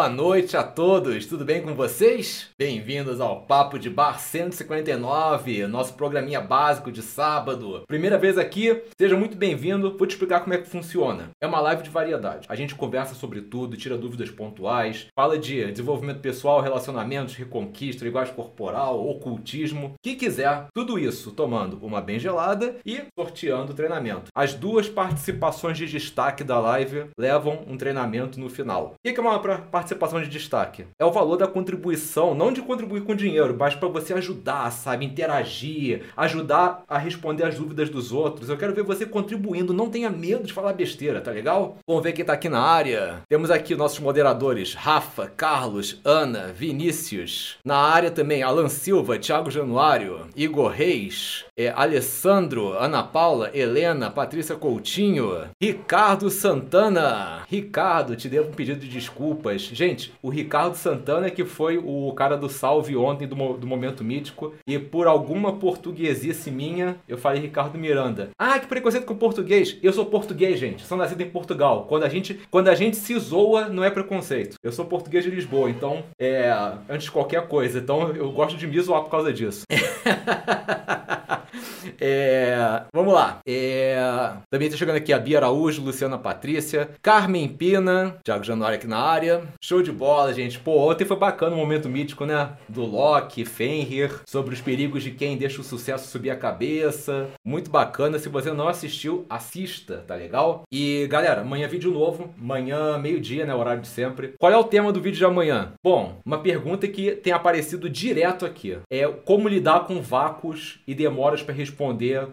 Boa noite a todos, tudo bem com vocês? Bem-vindos ao Papo de Bar 159, nosso programinha básico de sábado. Primeira vez aqui, seja muito bem-vindo. Vou te explicar como é que funciona. É uma live de variedade. A gente conversa sobre tudo, tira dúvidas pontuais, fala de desenvolvimento pessoal, relacionamentos, reconquista, linguagem corporal, ocultismo, que quiser. Tudo isso tomando uma bem gelada e sorteando treinamento. As duas participações de destaque da live levam um treinamento no final. O que é uma pra- participação de destaque? É o valor da contribuição, não de contribuir com dinheiro, mas para você ajudar, sabe? Interagir, ajudar a responder as dúvidas dos outros. Eu quero ver você contribuindo, não tenha medo de falar besteira, tá legal? Vamos ver quem tá aqui na área. Temos aqui nossos moderadores: Rafa, Carlos, Ana, Vinícius. Na área também, Alan Silva, Thiago Januário, Igor Reis, é, Alessandro, Ana Paula, Helena, Patrícia Coutinho, Ricardo Santana. Ricardo, te devo um pedido de desculpas. Gente, o Ricardo Santana que foi o cara do salve ontem do, do Momento Mítico e por alguma portuguesice minha, eu falei Ricardo Miranda. Ah, que preconceito com português. Eu sou português, gente. Sou nascido em Portugal. Quando a gente, quando a gente se zoa, não é preconceito. Eu sou português de Lisboa, então, é, antes de qualquer coisa. Então, eu gosto de me zoar por causa disso. É, vamos lá. É, também está chegando aqui a Bia Araújo, Luciana Patrícia, Carmen Pina, Thiago Januário aqui na área. Show de bola, gente. Pô, ontem foi bacana o momento mítico, né? Do Loki, Fenrir, sobre os perigos de quem deixa o sucesso subir a cabeça. Muito bacana. Se você não assistiu, assista, tá legal? E galera, amanhã vídeo novo. Amanhã, meio-dia, né? Horário de sempre. Qual é o tema do vídeo de amanhã? Bom, uma pergunta que tem aparecido direto aqui. É como lidar com vácuos e demoras para responder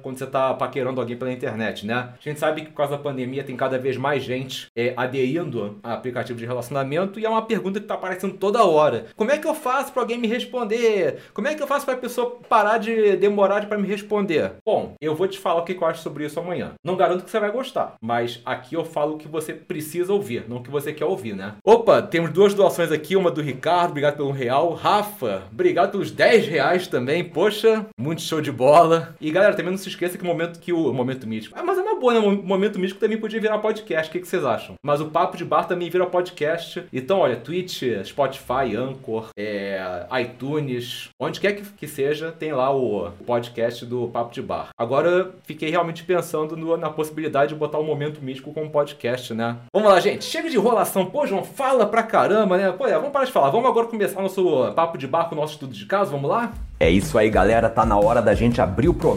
quando você tá paquerando alguém pela internet, né? A gente sabe que por causa da pandemia tem cada vez mais gente é, aderindo a aplicativo de relacionamento e é uma pergunta que tá aparecendo toda hora. Como é que eu faço para alguém me responder? Como é que eu faço para a pessoa parar de demorar para me responder? Bom, eu vou te falar o que eu acho sobre isso amanhã. Não garanto que você vai gostar, mas aqui eu falo o que você precisa ouvir, não o que você quer ouvir, né? Opa, temos duas doações aqui, uma do Ricardo, obrigado pelo real. Rafa, obrigado pelos 10 reais também, poxa, muito show de bola. E galera, também não se esqueça que o momento que o, o momento mítico. Ah, mas é uma boa, né? O momento mítico também podia virar podcast, o que, que vocês acham? Mas o Papo de Bar também vira podcast. Então, olha, Twitch, Spotify, Anchor, é, iTunes, onde quer que, que seja, tem lá o podcast do Papo de Bar. Agora fiquei realmente pensando no- na possibilidade de botar o momento mítico como podcast, né? Vamos lá, gente. Chega de enrolação. Pô, João, fala pra caramba, né? Pô, é, vamos parar de falar. Vamos agora começar nosso Papo de Bar com o nosso estudo de caso. Vamos lá? É isso aí, galera. Tá na hora da gente abrir o programa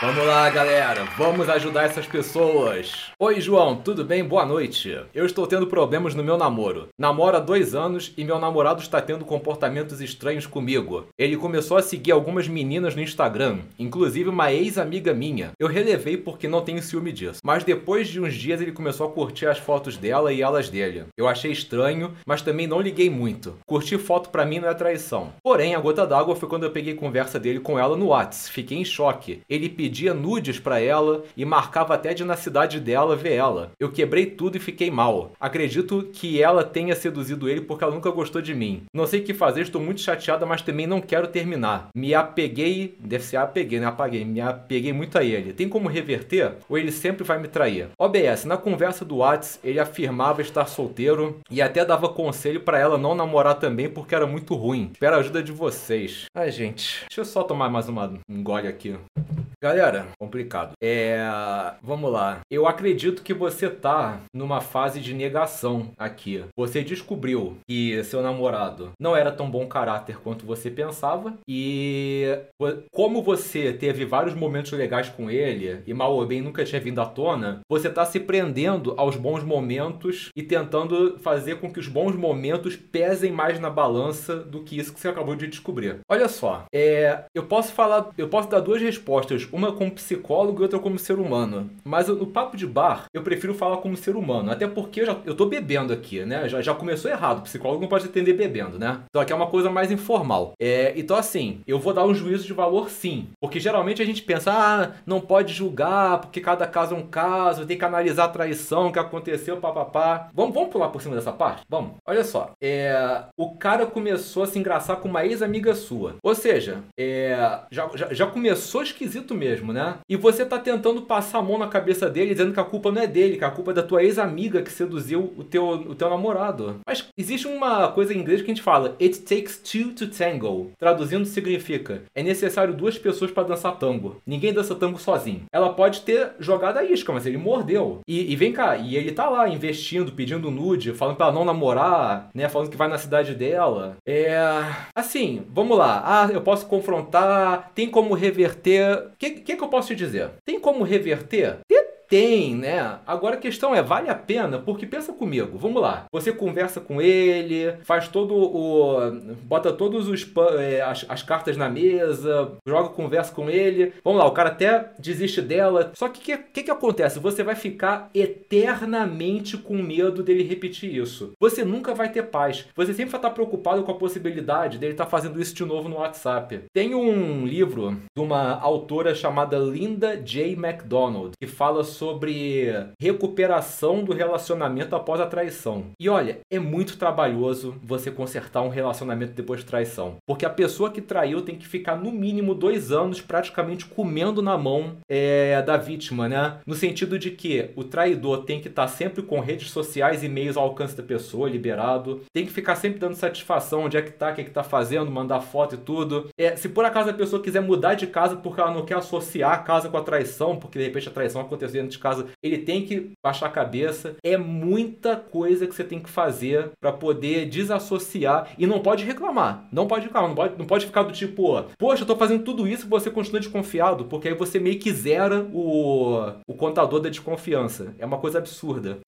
Vamos lá, galera. Vamos ajudar essas pessoas. Oi, João. Tudo bem? Boa noite. Eu estou tendo problemas no meu namoro. Namoro há dois anos e meu namorado está tendo comportamentos estranhos comigo. Ele começou a seguir algumas meninas no Instagram, inclusive uma ex-amiga minha. Eu relevei porque não tenho ciúme disso. Mas depois de uns dias ele começou a curtir as fotos dela e elas dele. Eu achei estranho, mas também não liguei muito. Curtir foto pra mim não é traição. Porém, a gota d'água foi quando eu peguei conversa dele com ela no Whats. Fiquei em choque. Ele pedia nudes pra ela e marcava até de na cidade dela ver ela. Eu quebrei tudo e fiquei mal. Acredito que ela tenha seduzido ele porque ela nunca gostou de mim. Não sei o que fazer, estou muito chateada, mas também não quero terminar. Me apeguei, deve ser apeguei, né? Apaguei. Me apeguei muito a ele. Tem como reverter? Ou ele sempre vai me trair? OBS, na conversa do Whats, ele afirmava estar solteiro e até dava conselho para ela não namorar também porque era muito ruim. Espero a ajuda de vocês. Ai, gente. Deixa eu só tomar mais uma, um gole aqui. Galera, complicado. É. Vamos lá. Eu acredito que você tá numa fase de negação aqui. Você descobriu que seu namorado não era tão bom caráter quanto você pensava. E como você teve vários momentos legais com ele e mal ou bem nunca tinha vindo à tona, você tá se prendendo aos bons momentos e tentando fazer com que os bons momentos pesem mais na balança do que isso que você acabou de descobrir. Olha só, é, eu posso falar, eu posso dar duas respostas uma como psicólogo e outra como ser humano. Mas no papo de bar, eu prefiro falar como ser humano. Até porque eu, já, eu tô bebendo aqui, né? Já, já começou errado. O psicólogo não pode atender bebendo, né? Então aqui é uma coisa mais informal. É, então, assim, eu vou dar um juízo de valor sim. Porque geralmente a gente pensa, ah, não pode julgar, porque cada caso é um caso, tem que analisar a traição que aconteceu, papapá. Vamos, vamos pular por cima dessa parte? Vamos. Olha só. É, o cara começou a se engraçar com uma ex-amiga sua. Ou seja, é, já, já, já começou esquisito mesmo, né? E você tá tentando passar a mão na cabeça dele, dizendo que a culpa não é dele, que a culpa é da tua ex-amiga que seduziu o teu, o teu namorado. Mas existe uma coisa em inglês que a gente fala: It takes two to tango. Traduzindo significa: é necessário duas pessoas para dançar tango. Ninguém dança tango sozinho. Ela pode ter jogado a isca, mas ele mordeu. E, e vem cá, e ele tá lá investindo, pedindo nude, falando pra ela não namorar, né? Falando que vai na cidade dela. É. Assim, vamos lá. Ah, eu posso confrontar, tem como reverter. O que, que, que eu posso te dizer? Tem como reverter? Tem tem, né? Agora a questão é, vale a pena? Porque pensa comigo, vamos lá. Você conversa com ele, faz todo o. bota todos os é, as, as, cartas na mesa, joga conversa com ele. Vamos lá, o cara até desiste dela. Só que o que, que, que acontece? Você vai ficar eternamente com medo dele repetir isso. Você nunca vai ter paz. Você sempre vai estar preocupado com a possibilidade dele estar fazendo isso de novo no WhatsApp. Tem um livro de uma autora chamada Linda J. McDonald que fala sobre sobre recuperação do relacionamento após a traição. E olha, é muito trabalhoso você consertar um relacionamento depois de traição. Porque a pessoa que traiu tem que ficar no mínimo dois anos praticamente comendo na mão é, da vítima, né? No sentido de que o traidor tem que estar tá sempre com redes sociais e meios ao alcance da pessoa, liberado. Tem que ficar sempre dando satisfação onde é que tá, o que é que tá fazendo, mandar foto e tudo. É, se por acaso a pessoa quiser mudar de casa porque ela não quer associar a casa com a traição, porque de repente a traição aconteceu dentro de casa, ele tem que baixar a cabeça. É muita coisa que você tem que fazer para poder desassociar e não pode reclamar. Não pode reclamar, não pode, não pode ficar do tipo, poxa, eu tô fazendo tudo isso e você continua desconfiado, porque aí você meio que zera o, o contador da desconfiança. É uma coisa absurda.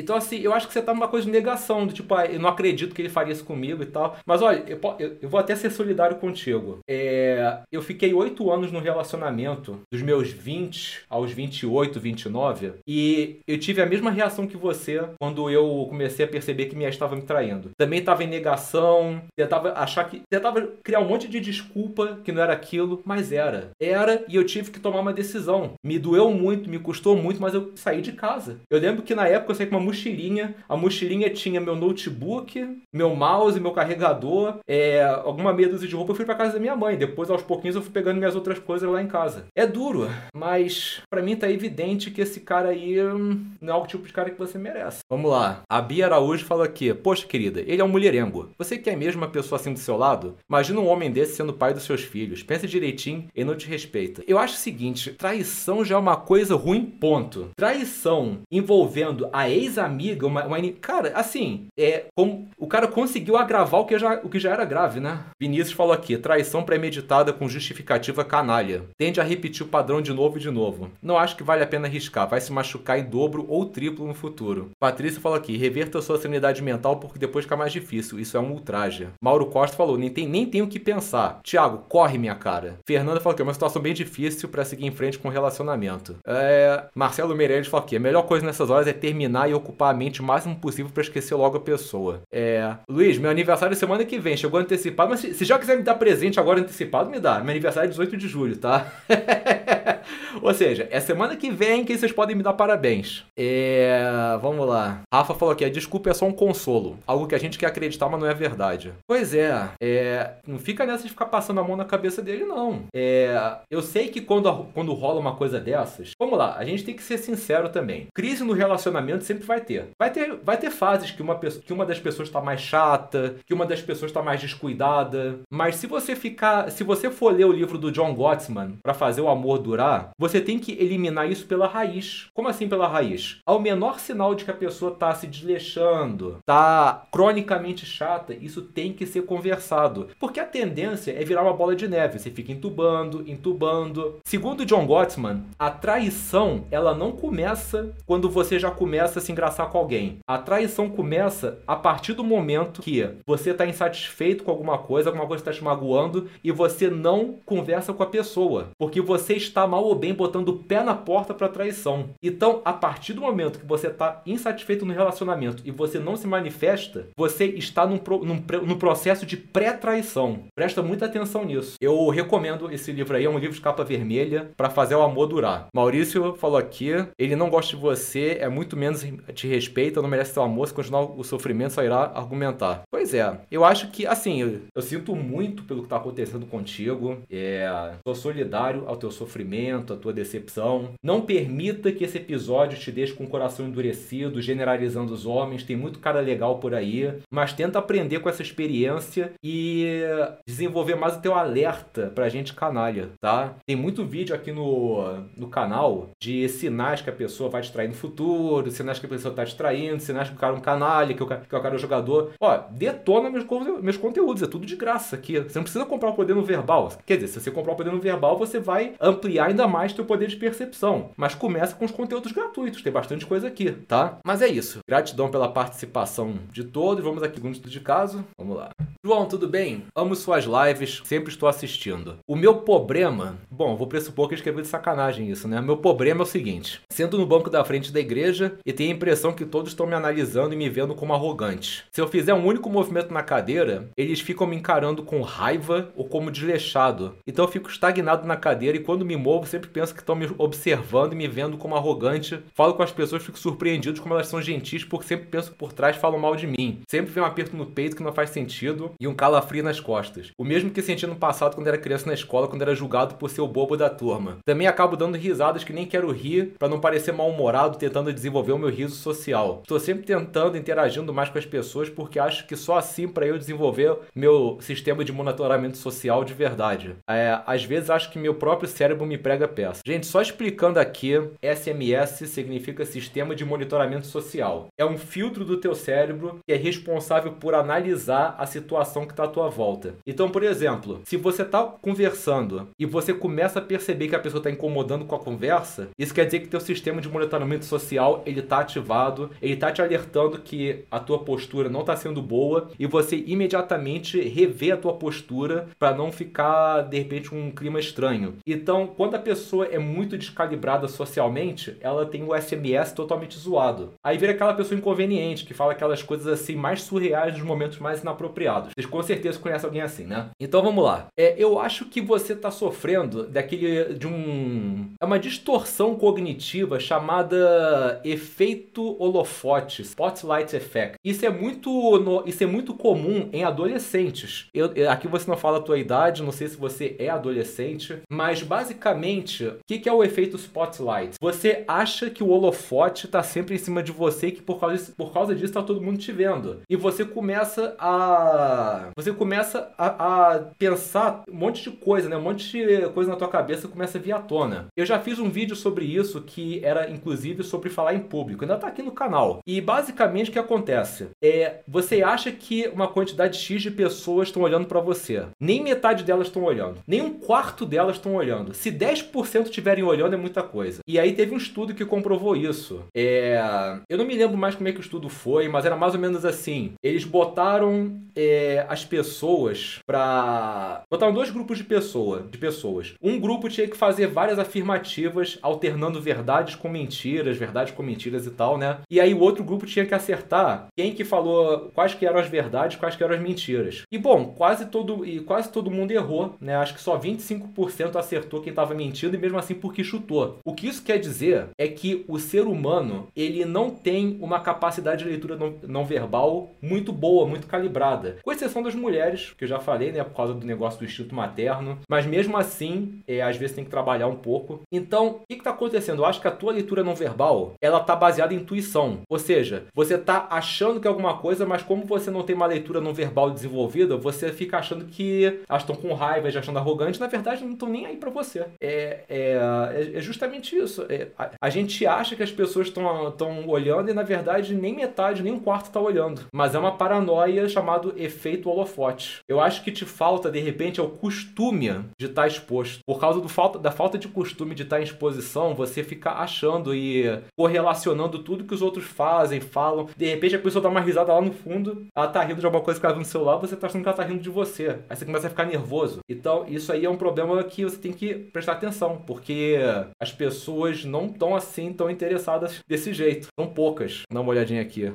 Então, assim, eu acho que você tá numa coisa de negação, do tipo, ah, eu não acredito que ele faria isso comigo e tal. Mas olha, eu, eu, eu vou até ser solidário contigo. É, eu fiquei oito anos no relacionamento, dos meus 20 aos 28, 29, e eu tive a mesma reação que você quando eu comecei a perceber que minha estava me traindo. Também estava em negação, tentava achar que. tentava criar um monte de desculpa que não era aquilo, mas era. Era e eu tive que tomar uma decisão. Me doeu muito, me custou muito, mas eu saí de casa. Eu lembro que na época eu saí com uma mochilinha. A mochilinha tinha meu notebook, meu mouse, meu carregador, é, alguma meia dúzia de roupa. Eu fui pra casa da minha mãe. Depois, aos pouquinhos, eu fui pegando minhas outras coisas lá em casa. É duro, mas para mim tá evidente que esse cara aí hum, não é o tipo de cara que você merece. Vamos lá. A Bia Araújo fala aqui: Poxa, querida, ele é um mulherengo. Você quer mesmo uma pessoa assim do seu lado? Imagina um homem desse sendo pai dos seus filhos. Pense direitinho e não te respeita. Eu acho o seguinte: traição já é uma coisa ruim, ponto. Traição envolvendo a ex amiga, uma, uma, Cara, assim, é como o cara conseguiu agravar o que, já, o que já era grave, né? Vinícius falou aqui: traição premeditada com justificativa canalha. Tende a repetir o padrão de novo e de novo. Não acho que vale a pena arriscar, vai se machucar em dobro ou triplo no futuro. Patrícia falou aqui: reverta sua sanidade mental porque depois fica mais difícil. Isso é um ultraje. Mauro Costa falou: nem tem nem tenho o que pensar. Tiago, corre minha cara. Fernanda falou que é uma situação bem difícil para seguir em frente com o relacionamento. É... Marcelo Meirelles falou aqui: a melhor coisa nessas horas é terminar e ocupar a mente o máximo possível para esquecer logo a pessoa. É. Luiz, meu aniversário é semana que vem, chegou antecipado, mas se, se já quiser me dar presente agora antecipado, me dá. Meu aniversário é 18 de julho, tá? Ou seja, é semana que vem que vocês podem me dar parabéns. É. Vamos lá. Rafa falou aqui: a desculpa é só um consolo. Algo que a gente quer acreditar, mas não é verdade. Pois é. é não fica nessa de ficar passando a mão na cabeça dele, não. É. Eu sei que quando, quando rola uma coisa dessas. Vamos lá, a gente tem que ser sincero também. Crise no relacionamento sempre vai ter. Vai ter, vai ter fases que uma, que uma das pessoas está mais chata, que uma das pessoas está mais descuidada. Mas se você ficar. Se você for ler o livro do John Gottsman para fazer o amor durar, você tem que eliminar isso pela raiz. Como assim pela raiz? Ao menor sinal de que a pessoa está se desleixando, está cronicamente chata, isso tem que ser conversado. Porque a tendência é virar uma bola de neve. Você fica entubando, entubando. Segundo John Gottsman, a traição ela não começa quando você já começa a se engraçar com alguém. A traição começa a partir do momento que você está insatisfeito com alguma coisa, alguma coisa está te magoando e você não conversa com a pessoa. Porque você está mal ou bem botando o pé na porta para traição. Então, a partir do momento que você está insatisfeito no relacionamento e você não se manifesta, você está num, pro, num, num processo de pré-traição. Presta muita atenção nisso. Eu recomendo esse livro aí, é um livro de capa vermelha para fazer o amor durar. Maurício falou aqui, ele não gosta de você, é muito menos te respeita, não merece seu amor, se continuar o sofrimento só irá argumentar. Pois é, eu acho que, assim, eu, eu sinto muito pelo que está acontecendo contigo, é, sou solidário ao teu sofrimento, à tua decepção. Não permita que esse episódio te deixe com o coração endurecido, generalizando os homens. Tem muito cara legal por aí, mas tenta aprender com essa experiência e desenvolver mais o teu alerta pra gente canalha, tá? Tem muito vídeo aqui no, no canal de sinais que a pessoa vai te trair no futuro, sinais que a pessoa tá te traindo, sinais que o cara é um canalha, que o cara, que o cara é um jogador. Ó, detona meus, meus conteúdos, é tudo de graça aqui. Você não precisa comprar o poder no verbal. Quer dizer, se você comprar o poder no verbal, você vai ampliar ainda mais teu poder de percepção. Mas começa com os conteúdos gratuitos, tem bastante coisa aqui, tá? Mas é isso. Gratidão pela participação de todos. Vamos aqui com estudo de caso. Vamos lá. João, tudo bem? Amo suas lives, sempre estou assistindo. O meu problema, bom, vou pressupor que escreveu de sacanagem isso, né? Meu problema é o seguinte: sendo no banco da frente da igreja e tenho a impressão que todos estão me analisando e me vendo como arrogante. Se eu fizer um único movimento na cadeira, eles ficam me encarando com raiva ou como desleixado. Então eu fico estagnado na cadeira e quando me movo sempre penso que estão me observando e me vendo como arrogante. Falo com as pessoas, fico surpreendido como elas são gentis porque sempre penso que por trás falam mal de mim. Sempre vem um aperto no peito que não faz sentido e um calafrio nas costas. O mesmo que senti no passado quando era criança na escola, quando era julgado por ser o bobo da turma. Também acabo dando risadas que nem quero rir para não parecer mal-humorado tentando desenvolver o meu riso social. Estou sempre tentando interagindo mais com as pessoas porque acho que só assim para eu desenvolver meu sistema de monitoramento social de verdade. É, às vezes acho que meu próprio cérebro me prega peça. Gente, só explicando aqui, SMS significa Sistema de Monitoramento Social. É um filtro do teu cérebro que é responsável por analisar a situação que está à tua volta. Então, por exemplo, se você está conversando e você começa a perceber que a pessoa está incomodando com a conversa, isso quer dizer que teu sistema de monitoramento social ele está ativado, ele está te alertando que a tua postura não está sendo boa e você imediatamente revê a tua postura para não ficar de repente um clima estranho. Então, quando a pessoa é muito descalibrada socialmente, ela tem o SMS totalmente zoado. Aí vira aquela pessoa inconveniente que fala aquelas coisas assim mais surreais nos momentos mais inapropriados. Vocês com certeza conhecem alguém assim, né? Então vamos lá. É, eu acho que você está sofrendo daquele de um é uma distorção cognitiva chamada efeito holofote, spotlight effect. Isso é muito no, isso é muito comum em adolescentes. Eu, aqui você não fala a tua idade, não sei se você é adolescente, mas basicamente, o que, que é o efeito spotlight? Você acha que o holofote está sempre em cima de você e que por causa, por causa disso está todo mundo te vendo. E você começa a. Você começa a, a, pensar um monte de coisa, né? Um monte de coisa na tua cabeça começa a vir à tona. Eu já fiz um vídeo sobre isso que era inclusive sobre falar em público. Ainda tá aqui no canal. E basicamente o que acontece? É, você acha que uma quantidade X de pessoas estão olhando para você. Nem metade delas estão olhando. Nem um quarto delas estão olhando. Se 10% estiverem olhando é muita coisa. E aí teve um estudo que comprovou isso. É, eu não me lembro mais como é que o estudo foi, mas era mais ou menos assim. Eles botaram é, as pessoas para botaram dois grupos de pessoa, de pessoas. Um grupo tinha que fazer várias afirmativas alternando verdades com mentiras, verdades com mentiras e tal, né? E aí o outro grupo tinha que acertar quem que falou quais que eram as verdades, quais que eram as mentiras. E bom, quase todo e quase todo mundo errou, né? Acho que só 25% acertou quem estava mentindo e mesmo assim porque chutou. O que isso quer dizer é que o ser humano, ele não tem uma capacidade de leitura não, não verbal muito boa, muito calibrada. Com exceção das mulheres, que eu já falei, né, por causa do negócio do instinto materno, mas mesmo assim, é, às vezes tem que trabalhar um pouco. Então, o que está acontecendo? Eu acho que a tua leitura não verbal, ela tá baseada em intuição. Ou seja, você tá achando que é alguma coisa, mas como você não tem uma leitura não verbal desenvolvida, você fica achando que elas estão com raiva, já achando arrogante, na verdade não estão nem aí para você. É, é, é, é, justamente isso. É, a, a, gente acha que as pessoas estão olhando e na verdade nem metade, nem um quarto está olhando. Mas é uma paranoia chamado efeito holofote. Eu acho que te falta, de repente, é o costume de estar tá exposto. Por causa falta, da falta de costume de estar tá em exposição, você fica achando e correlacionando tudo que os outros fazem, falam. De repente a pessoa dá uma risada lá no fundo, ela tá rindo de alguma coisa que ela viu no celular, você tá achando que ela tá rindo de você. Aí você começa a ficar nervoso. Então, isso aí é um problema que você tem que prestar atenção, porque as pessoas não estão assim tão interessadas desse jeito. São poucas. Dá uma olhadinha aqui.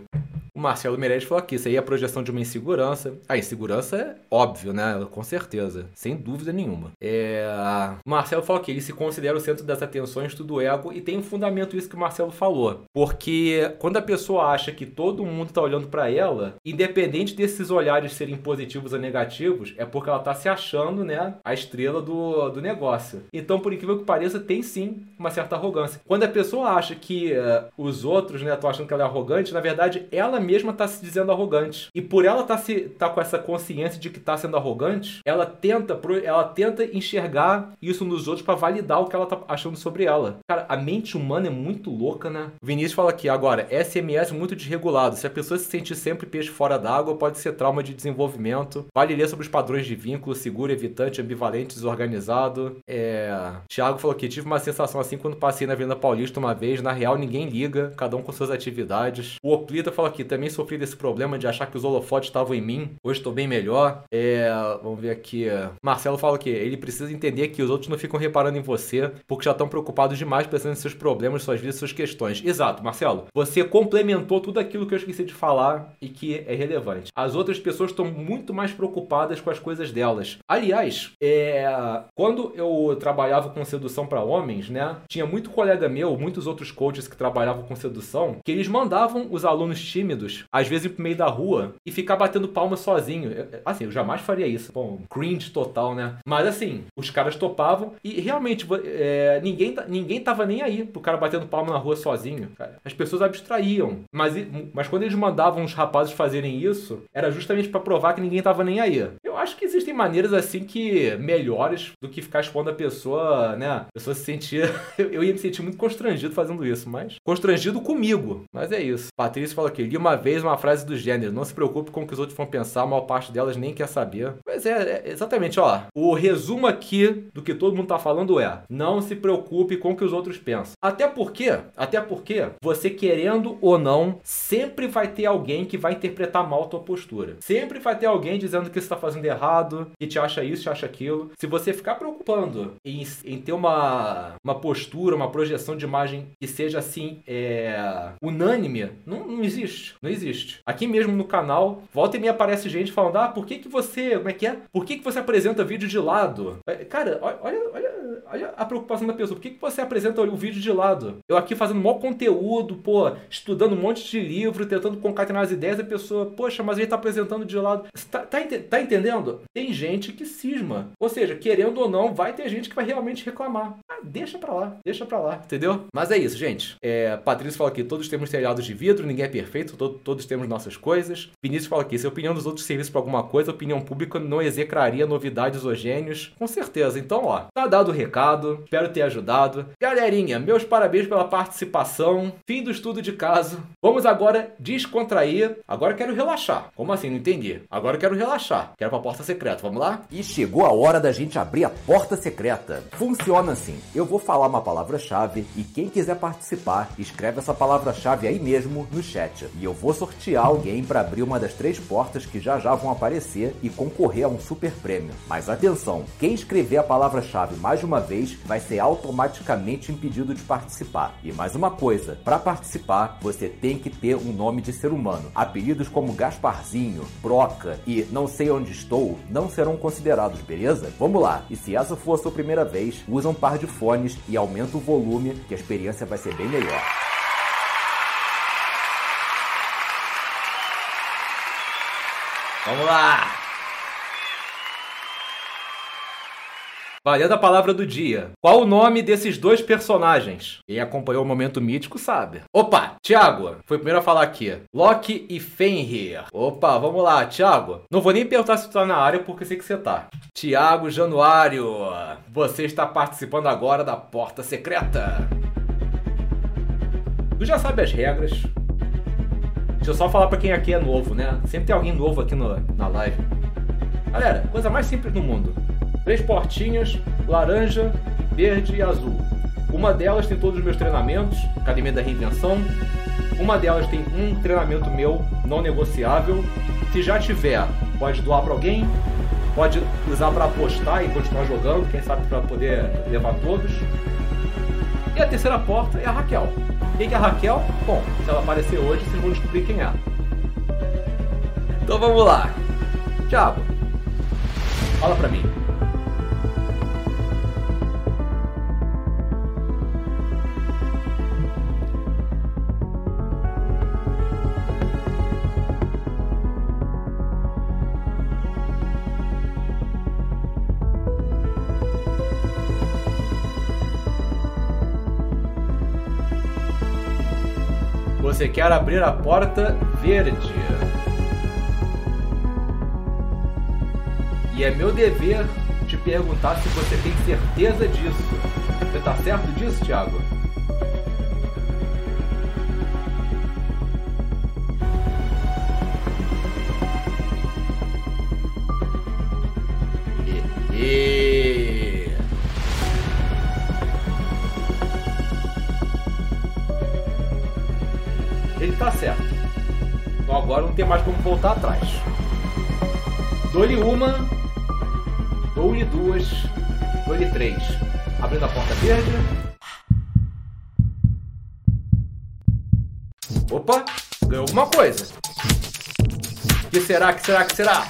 O Marcelo Meirelles falou aqui, isso aí é a projeção de uma insegurança. A insegurança é óbvio, né? Com certeza. Sem dúvida nenhuma. É... O Marcelo falou que ele se considera o centro das atenções do ego e tem um fundamento isso que o Marcelo falou. Porque quando a pessoa acha que todo mundo tá olhando para ela, independente desses olhares serem positivos ou negativos, é porque ela tá se achando, né, a estrela do, do negócio. Então, por incrível que pareça, tem sim uma certa arrogância. Quando a pessoa acha que uh, os outros, né, estão achando que ela é arrogante, na verdade, ela mesma está se dizendo arrogante. E por ela tá se, tá com essa consciência de que está sendo arrogante, ela tenta, ela tenta enxergar isso nos outros para validar o que ela tá achando sobre ela. Cara, a mente humana é muito louca, né? Vinícius fala aqui, agora, SMS muito desregulado. Se a pessoa se sentir sempre peixe fora d'água, pode ser trauma de desenvolvimento. Vale ler sobre os padrões de vínculo, seguro, evitante, ambivalente, desorganizado. É... Tiago falou que tive uma sensação assim quando passei na Avenida Paulista uma vez. Na real, ninguém liga, cada um com suas atividades. O Oplita falou aqui, também sofri desse problema de achar que os holofotes estavam em mim. Hoje estou bem melhor. É, vamos ver aqui. Marcelo fala que ele precisa entender que os outros não ficam reparando em você porque já estão preocupados demais pensando em seus problemas, suas vidas, suas questões. Exato, Marcelo. Você complementou tudo aquilo que eu esqueci de falar e que é relevante. As outras pessoas estão muito mais preocupadas com as coisas delas. Aliás, é, quando eu trabalhava com sedução para homens, né? Tinha muito colega meu, muitos outros coaches que trabalhavam com sedução, que eles mandavam os alunos tímidos às vezes ir pro meio da rua e ficar batendo palma sozinho. assim, eu jamais faria isso. Bom, cringe total, né? Mas assim, os caras topavam e realmente é, ninguém, ninguém tava nem aí pro cara batendo palma na rua sozinho. Cara. As pessoas abstraíam. Mas, mas quando eles mandavam os rapazes fazerem isso, era justamente para provar que ninguém tava nem aí. Eu acho que existem maneiras assim que melhores do que ficar expondo a pessoa, né? A pessoa se sentir. eu ia me sentir muito constrangido fazendo isso, mas. Constrangido comigo. Mas é isso. Patrícia falou aqui, li uma vez uma frase do gênero: Não se preocupe com o que os outros vão pensar, a maior parte delas nem quer saber. Mas é, é exatamente, ó. O resumo aqui do que todo mundo tá falando é: Não se preocupe com o que os outros pensam. Até porque, até porque, você querendo ou não, sempre vai ter alguém que vai interpretar mal a tua postura. Sempre vai ter alguém dizendo que você tá fazendo errado, que te acha isso, te acha aquilo. Se você ficar preocupando em, em ter uma, uma postura, uma projeção de imagem que seja assim, é, unânime, não, não existe. Não existe. Aqui mesmo no canal, volta e me aparece gente falando: ah, por que, que você. Como é que é? Por que, que você apresenta vídeo de lado? É, cara, olha, olha, olha a preocupação da pessoa. Por que, que você apresenta o vídeo de lado? Eu aqui fazendo maior conteúdo, pô, estudando um monte de livro, tentando concatenar as ideias, a pessoa, poxa, mas ele tá apresentando de lado. Tá, tá, tá entendendo? Tem gente que cisma. Ou seja, querendo ou não, vai ter gente que vai realmente reclamar. Ah, deixa pra lá, deixa pra lá, entendeu? Mas é isso, gente. É, Patrícia falou aqui: todos temos telhados de vidro, ninguém é perfeito, todo, todos temos nossas coisas. Vinícius fala aqui, se a opinião dos outros serviços para alguma coisa, a opinião pública não execraria novidades ou gênios. Com certeza. Então, ó, tá dado o recado recado, espero ter ajudado. Galerinha, meus parabéns pela participação. Fim do estudo de caso. Vamos agora descontrair. Agora quero relaxar. Como assim? Não entendi. Agora quero relaxar. Quero pra porta secreta. Vamos lá? E chegou a hora da gente abrir a porta secreta. Funciona assim: eu vou falar uma palavra-chave e quem quiser participar, escreve essa palavra-chave aí mesmo no chat. E eu vou sortear alguém para abrir uma das três portas que já já vão aparecer e concorrer a um super prêmio. Mas atenção, quem escrever a palavra-chave mais de uma vez vai ser automaticamente impedido de participar. E mais uma coisa, para participar, você tem que ter um nome de ser humano. Apelidos como Gasparzinho, Broca e Não sei onde estou não serão considerados, beleza? Vamos lá. E se essa for a sua primeira vez, usa um par de fones e aumenta o volume, que a experiência vai ser bem melhor. Vamos lá! Valendo a palavra do dia. Qual o nome desses dois personagens? Quem acompanhou o momento mítico sabe. Opa, Thiago, foi o primeiro a falar aqui. Loki e Fenrir. Opa, vamos lá, Thiago. Não vou nem perguntar se tu tá na área porque sei que você tá. Thiago Januário, você está participando agora da Porta Secreta. Tu já sabe as regras. Deixa eu só falar pra quem aqui é novo, né? Sempre tem alguém novo aqui no, na live. Galera, coisa mais simples do mundo. Três portinhas, laranja, verde e azul. Uma delas tem todos os meus treinamentos, Academia da Reinvenção. Uma delas tem um treinamento meu não negociável. Se já tiver, pode doar para alguém, pode usar para apostar e continuar jogando, quem sabe para poder levar todos. E a terceira porta é a Raquel. Quem que é a Raquel? Bom, se ela aparecer hoje, vocês vão descobrir quem é. Então vamos lá. Thiago, fala pra mim. Quer abrir a porta verde. E é meu dever te perguntar se você tem certeza disso. Você tá certo disso, Thiago? Voltar atrás. Dou-lhe uma, dou-lhe duas, dou-lhe três. Abrindo a porta verde. Opa, ganhou alguma coisa. Que será, que será, que será?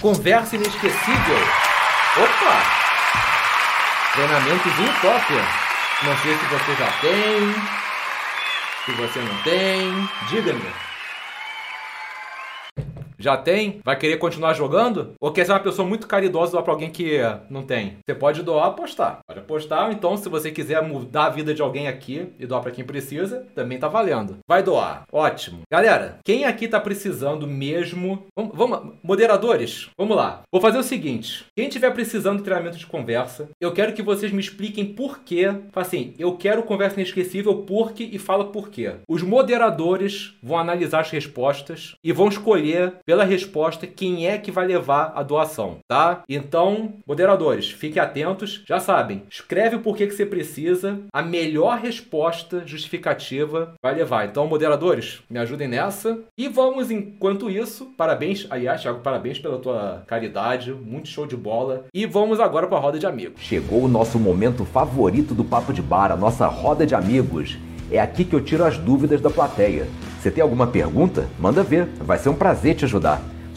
Conversa inesquecível. Opa! Treinamentozinho top. Não sei se você já tem. Se você não tem, diga-me. Já tem? Vai querer continuar jogando? Ou quer ser uma pessoa muito caridosa doar pra alguém que não tem? Você pode doar apostar. Pode apostar, ou então se você quiser mudar a vida de alguém aqui e doar pra quem precisa, também tá valendo. Vai doar. Ótimo. Galera, quem aqui tá precisando mesmo... Vamos, vamos moderadores, vamos lá. Vou fazer o seguinte. Quem tiver precisando de treinamento de conversa, eu quero que vocês me expliquem por quê. Assim, eu quero conversa inesquecível porque e fala por quê. Os moderadores vão analisar as respostas e vão escolher pela resposta quem é que vai levar a doação, tá? Então, moderadores, fiquem atentos. Já sabem, escreve o porquê que você precisa. A melhor resposta justificativa vai levar. Então, moderadores, me ajudem nessa. E vamos, enquanto isso, parabéns, aliás, Thiago, parabéns pela tua caridade, muito show de bola. E vamos agora para a roda de amigos. Chegou o nosso momento favorito do Papo de Bar, a nossa roda de amigos. É aqui que eu tiro as dúvidas da plateia. Você tem alguma pergunta? Manda ver, vai ser um prazer te ajudar.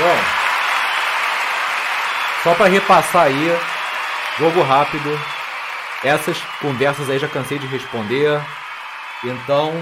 Bom, Só para repassar aí, jogo rápido. Essas conversas aí já cansei de responder. Então,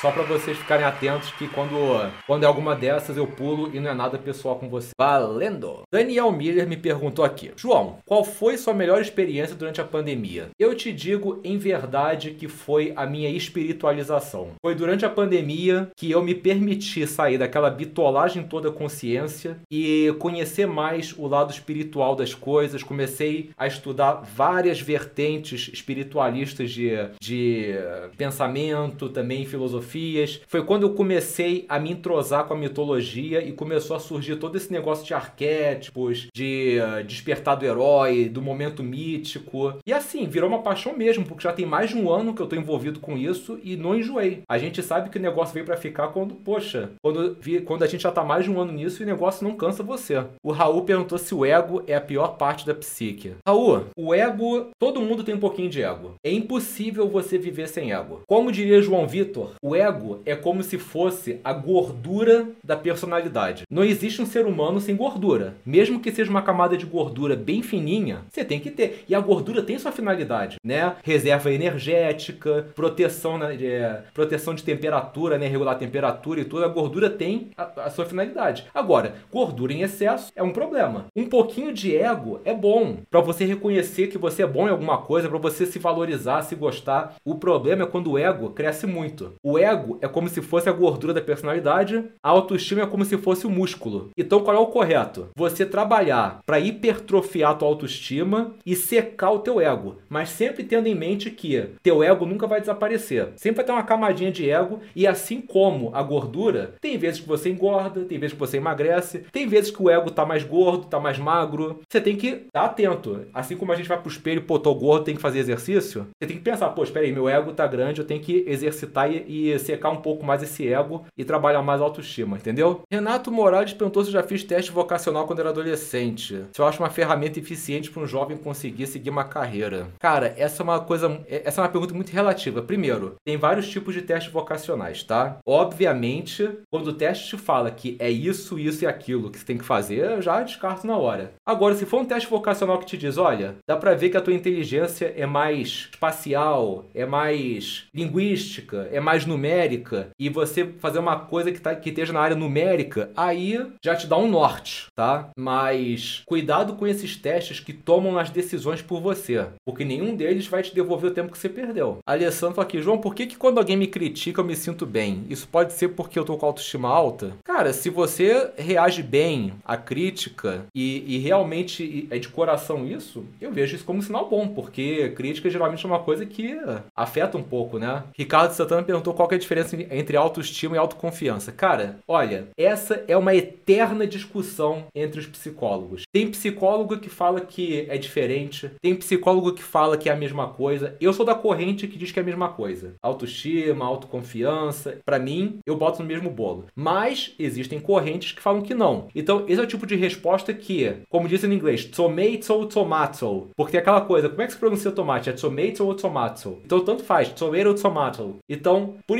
só para vocês ficarem atentos que quando, quando é alguma dessas eu pulo e não é nada pessoal com você. Valendo! Daniel Miller me perguntou aqui: João, qual foi sua melhor experiência durante a pandemia? Eu te digo em verdade que foi a minha espiritualização. Foi durante a pandemia que eu me permiti sair daquela bitolagem toda consciência e conhecer mais o lado espiritual das coisas. Comecei a estudar várias vertentes espiritualistas de, de pensamento, também filosofia filosofias. Foi quando eu comecei a me entrosar com a mitologia e começou a surgir todo esse negócio de arquétipos, de uh, despertar do herói, do momento mítico. E assim, virou uma paixão mesmo, porque já tem mais de um ano que eu tô envolvido com isso e não enjoei. A gente sabe que o negócio veio para ficar quando, poxa, quando, quando a gente já tá mais de um ano nisso e o negócio não cansa você. O Raul perguntou se o ego é a pior parte da psique. Raul, o ego, todo mundo tem um pouquinho de ego. É impossível você viver sem ego. Como diria João Vitor, o ego é como se fosse a gordura da personalidade. Não existe um ser humano sem gordura. Mesmo que seja uma camada de gordura bem fininha, você tem que ter. E a gordura tem sua finalidade, né? Reserva energética, proteção, né? proteção de temperatura, né? Regular a temperatura e tudo. A gordura tem a, a sua finalidade. Agora, gordura em excesso é um problema. Um pouquinho de ego é bom para você reconhecer que você é bom em alguma coisa, para você se valorizar, se gostar. O problema é quando o ego cresce muito. O ego é como se fosse a gordura da personalidade, a autoestima é como se fosse o músculo. Então qual é o correto? Você trabalhar para hipertrofiar a tua autoestima e secar o teu ego, mas sempre tendo em mente que teu ego nunca vai desaparecer. Sempre vai ter uma camadinha de ego e assim como a gordura, tem vezes que você engorda, tem vezes que você emagrece, tem vezes que o ego tá mais gordo, tá mais magro. Você tem que estar atento. Assim como a gente vai pro espelho, pô, tô gordo, tem que fazer exercício, você tem que pensar, pô, espera aí, meu ego tá grande, eu tenho que exercitar e, e secar um pouco mais esse ego e trabalhar mais a autoestima, entendeu? Renato Morales perguntou se eu já fiz teste vocacional quando era adolescente. Se eu acho uma ferramenta eficiente para um jovem conseguir seguir uma carreira. Cara, essa é uma coisa, essa é uma pergunta muito relativa. Primeiro, tem vários tipos de testes vocacionais, tá? Obviamente, quando o teste te fala que é isso, isso e aquilo que você tem que fazer, eu já descarto na hora. Agora, se for um teste vocacional que te diz, olha, dá para ver que a tua inteligência é mais espacial, é mais linguística, é mais numérica numérica e você fazer uma coisa que, tá, que esteja na área numérica, aí já te dá um norte, tá? Mas cuidado com esses testes que tomam as decisões por você, porque nenhum deles vai te devolver o tempo que você perdeu. Alessandro aqui, João, por que, que quando alguém me critica eu me sinto bem? Isso pode ser porque eu tô com autoestima alta? Cara, se você reage bem à crítica e, e realmente é de coração isso, eu vejo isso como um sinal bom, porque crítica geralmente é uma coisa que afeta um pouco, né? Ricardo Santana perguntou qual é a diferença entre autoestima e autoconfiança? Cara, olha, essa é uma eterna discussão entre os psicólogos. Tem psicólogo que fala que é diferente, tem psicólogo que fala que é a mesma coisa. Eu sou da corrente que diz que é a mesma coisa. Autoestima, autoconfiança, para mim, eu boto no mesmo bolo. Mas existem correntes que falam que não. Então, esse é o tipo de resposta que, como diz em inglês, tomato ou tomato. Porque tem aquela coisa, como é que se pronuncia tomate? É tomato ou tomato? Então, tanto faz, tomato ou tomato. Então, por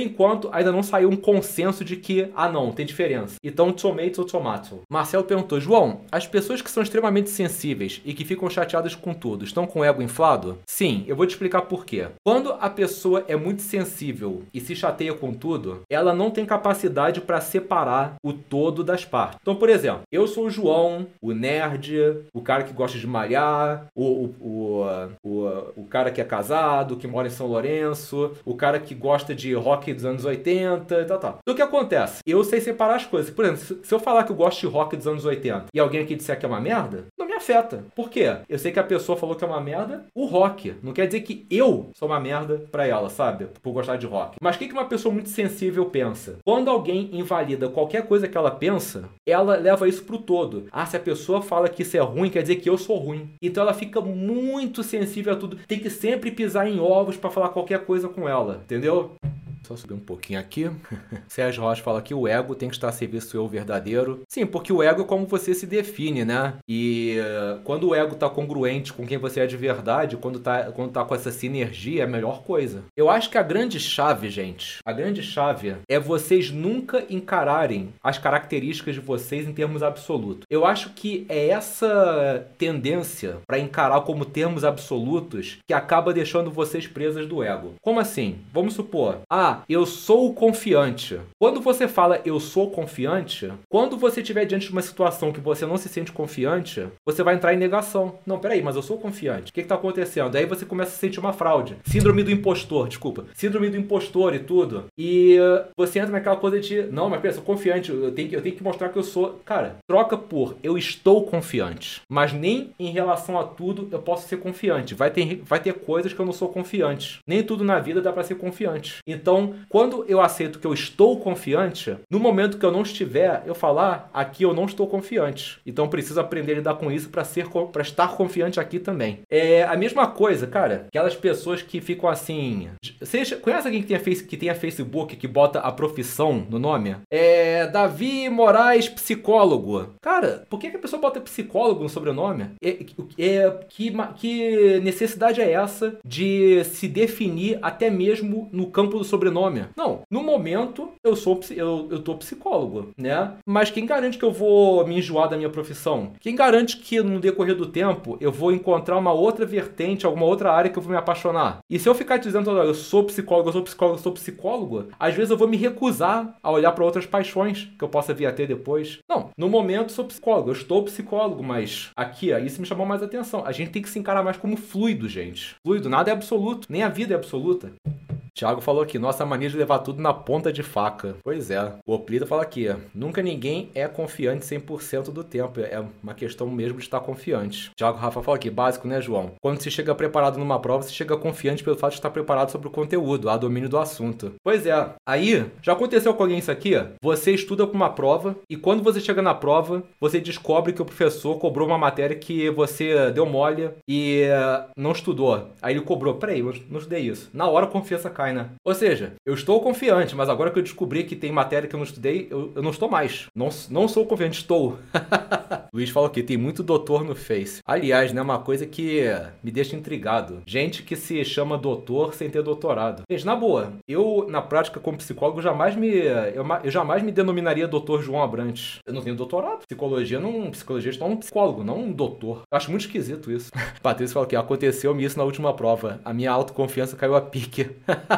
ainda não saiu um consenso de que, ah não, tem diferença. Então, tomato ou tomato. Marcelo perguntou, João, as pessoas que são extremamente sensíveis e que ficam chateadas com tudo, estão com o ego inflado? Sim, eu vou te explicar por quê. Quando a pessoa é muito sensível e se chateia com tudo, ela não tem capacidade para separar o todo das partes. Então, por exemplo, eu sou o João, o nerd, o cara que gosta de malhar, o, o, o, o, o cara que é casado, que mora em São Lourenço, o cara que gosta de rock dos anos 80 e tal, tal. Então o que acontece? Eu sei separar as coisas. Por exemplo, se eu falar que eu gosto de rock dos anos 80 e alguém aqui disser que é uma merda, não me afeta. Por quê? Eu sei que a pessoa falou que é uma merda, o rock. Não quer dizer que eu sou uma merda pra ela, sabe? Por gostar de rock. Mas o que uma pessoa muito sensível pensa? Quando alguém invalida qualquer coisa que ela pensa, ela leva isso pro todo. Ah, se a pessoa fala que isso é ruim, quer dizer que eu sou ruim. Então ela fica muito sensível a tudo. Tem que sempre pisar em ovos para falar qualquer coisa com ela, entendeu? Só subir um pouquinho aqui. Sérgio Rocha fala que o ego tem que estar a serviço do eu verdadeiro. Sim, porque o ego é como você se define, né? E uh, quando o ego tá congruente com quem você é de verdade, quando tá, quando tá com essa sinergia, é a melhor coisa. Eu acho que a grande chave, gente, a grande chave é vocês nunca encararem as características de vocês em termos absolutos. Eu acho que é essa tendência para encarar como termos absolutos que acaba deixando vocês presas do ego. Como assim? Vamos supor, ah, eu sou confiante. Quando você fala eu sou confiante, quando você estiver diante de uma situação que você não se sente confiante, você vai entrar em negação. Não, peraí, mas eu sou confiante. O que está acontecendo? Aí você começa a sentir uma fraude. Síndrome do impostor, desculpa. Síndrome do impostor e tudo. E você entra naquela coisa de, não, mas pensa, confiante, eu tenho, que, eu tenho que mostrar que eu sou. Cara, troca por eu estou confiante. Mas nem em relação a tudo eu posso ser confiante. Vai ter, vai ter coisas que eu não sou confiante. Nem tudo na vida dá para ser confiante. Então, quando eu aceito que eu estou confiante, no momento que eu não estiver, eu falar, ah, aqui eu não estou confiante. Então preciso aprender a lidar com isso para ser para estar confiante aqui também. É a mesma coisa, cara. Aquelas pessoas que ficam assim. Você conhece alguém que tenha, face, que tenha Facebook que bota a profissão no nome? É Davi Moraes, psicólogo. Cara, por que, que a pessoa bota psicólogo no sobrenome? É, é, que, que necessidade é essa de se definir até mesmo no campo do sobrenome? Não, no momento eu sou eu, eu tô psicólogo, né? Mas quem garante que eu vou me enjoar da minha profissão? Quem garante que no decorrer do tempo eu vou encontrar uma outra vertente, alguma outra área que eu vou me apaixonar? E se eu ficar dizendo, olha, eu sou psicólogo, eu sou psicólogo, eu sou psicólogo, às vezes eu vou me recusar a olhar para outras paixões que eu possa vir a ter depois. Não, no momento sou psicólogo, eu estou psicólogo, mas aqui, isso me chamou mais atenção. A gente tem que se encarar mais como fluido, gente. Fluido, nada é absoluto, nem a vida é absoluta. Thiago falou aqui, nossa mania de levar tudo na ponta de faca. Pois é. O Oplida fala aqui, nunca ninguém é confiante 100% do tempo. É uma questão mesmo de estar confiante. Thiago Rafa fala aqui, básico, né, João? Quando se chega preparado numa prova, se chega confiante pelo fato de estar preparado sobre o conteúdo, há domínio do assunto. Pois é. Aí, já aconteceu com alguém isso aqui? Você estuda para uma prova e quando você chega na prova, você descobre que o professor cobrou uma matéria que você deu mole e não estudou. Aí ele cobrou, peraí, eu não estudei isso. Na hora a confiança cai né? Ou seja, eu estou confiante, mas agora que eu descobri que tem matéria que eu não estudei, eu, eu não estou mais. Não, não sou confiante, estou. Luiz fala que tem muito doutor no Face. Aliás, né, uma coisa que me deixa intrigado. Gente que se chama doutor sem ter doutorado. Gente, na boa, eu, na prática, como psicólogo, jamais me. Eu, eu jamais me denominaria doutor João Abrantes. Eu não tenho doutorado. Psicologia não. Psicologia é um psicólogo, não um doutor. Eu acho muito esquisito isso. Patrícia fala que aconteceu-me isso na última prova. A minha autoconfiança caiu a pique.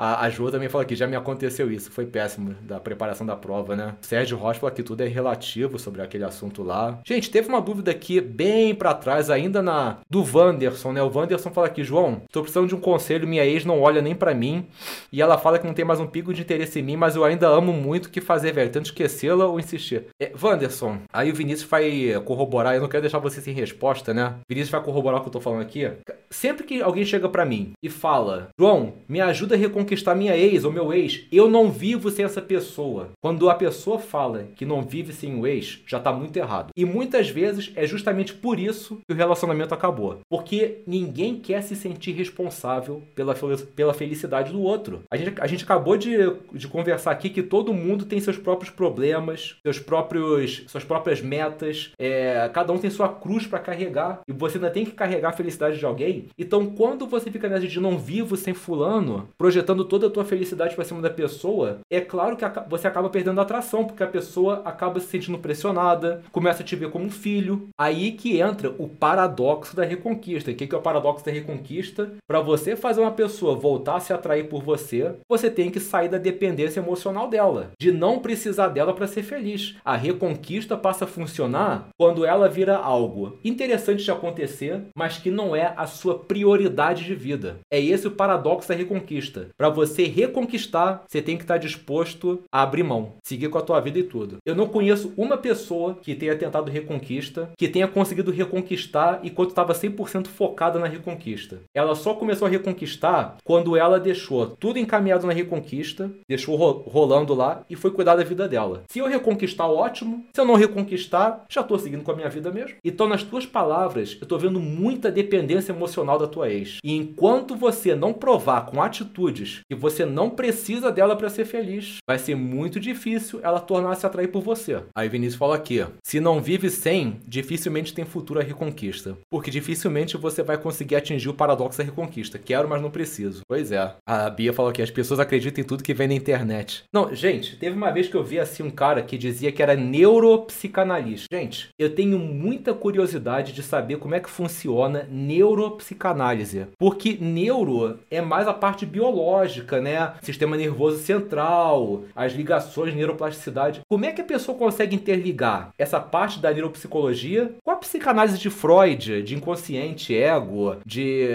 a, a Jo também falou que já me aconteceu isso. Foi péssimo da preparação da prova, né? Sérgio Rocha falou que tudo é relativo sobre aquele assunto lá. Gente, teve uma dúvida aqui bem para trás, ainda na do Wanderson, né? O Wanderson fala aqui, João, tô precisando de um conselho, minha ex não olha nem para mim. E ela fala que não tem mais um pico de interesse em mim, mas eu ainda amo muito o que fazer, velho. Tanto esquecê-la ou insistir. É, Wanderson, aí o Vinícius vai corroborar, eu não quero deixar você sem resposta, né? Vinícius vai corroborar o que eu tô falando aqui. Sempre que alguém chega para mim e fala, João, me ajuda a reconquistar minha ex ou meu ex. Eu não vivo sem essa pessoa. Quando a pessoa fala que não vive sem o ex, já tá muito errado. E muitas vezes é justamente por isso que o relacionamento acabou. Porque ninguém quer se sentir responsável pela, pela felicidade do outro. A gente, a gente acabou de, de conversar aqui que todo mundo tem seus próprios problemas, seus próprios, suas próprias metas. É, cada um tem sua cruz para carregar. E você ainda tem que carregar a felicidade de alguém. Então, quando você fica nessa de não vivo sem fulano, projetando toda a tua felicidade para cima da pessoa, é claro que você acaba perdendo a atração, porque a pessoa acaba se sentindo pressionada, começa a te ver como um filho. Aí que entra o paradoxo da reconquista. O que é o paradoxo da reconquista? Para você fazer uma pessoa voltar a se atrair por você, você tem que sair da dependência emocional dela, de não precisar dela para ser feliz. A reconquista passa a funcionar quando ela vira algo interessante de acontecer, mas que não é a sua prioridade de vida. É esse o paradoxo da reconquista. Para você reconquistar, você tem que estar disposto a abrir mão, seguir com a tua vida e tudo. Eu não conheço uma pessoa que tenha tentado reconquista, que tenha conseguido reconquistar enquanto estava 100% focada na reconquista. Ela só começou a reconquistar quando ela deixou tudo encaminhado na reconquista, deixou rolando lá e foi cuidar da vida dela. Se eu reconquistar, ótimo. Se eu não reconquistar, já estou seguindo com a minha vida mesmo. Então, nas tuas palavras, eu estou vendo muita dependência emocional da tua ex. E enquanto você não provar com atitudes e você não precisa dela para ser feliz. Vai ser muito difícil ela tornar-se atrair por você. Aí Vinícius fala aqui: se não vive sem, dificilmente tem futuro a reconquista. Porque dificilmente você vai conseguir atingir o paradoxo da reconquista. Quero, mas não preciso. Pois é. A Bia falou que as pessoas acreditam em tudo que vem na internet. Não, gente, teve uma vez que eu vi assim um cara que dizia que era neuropsicanalista. Gente, eu tenho muita curiosidade de saber como é que funciona neuropsicanálise. Porque neuro é mais a parte biológica, né? Sistema nervoso central, as ligações, neuroplasticidade. Como é que a pessoa consegue interligar essa parte da neuropsicologia com a psicanálise de Freud, de inconsciente, ego, de,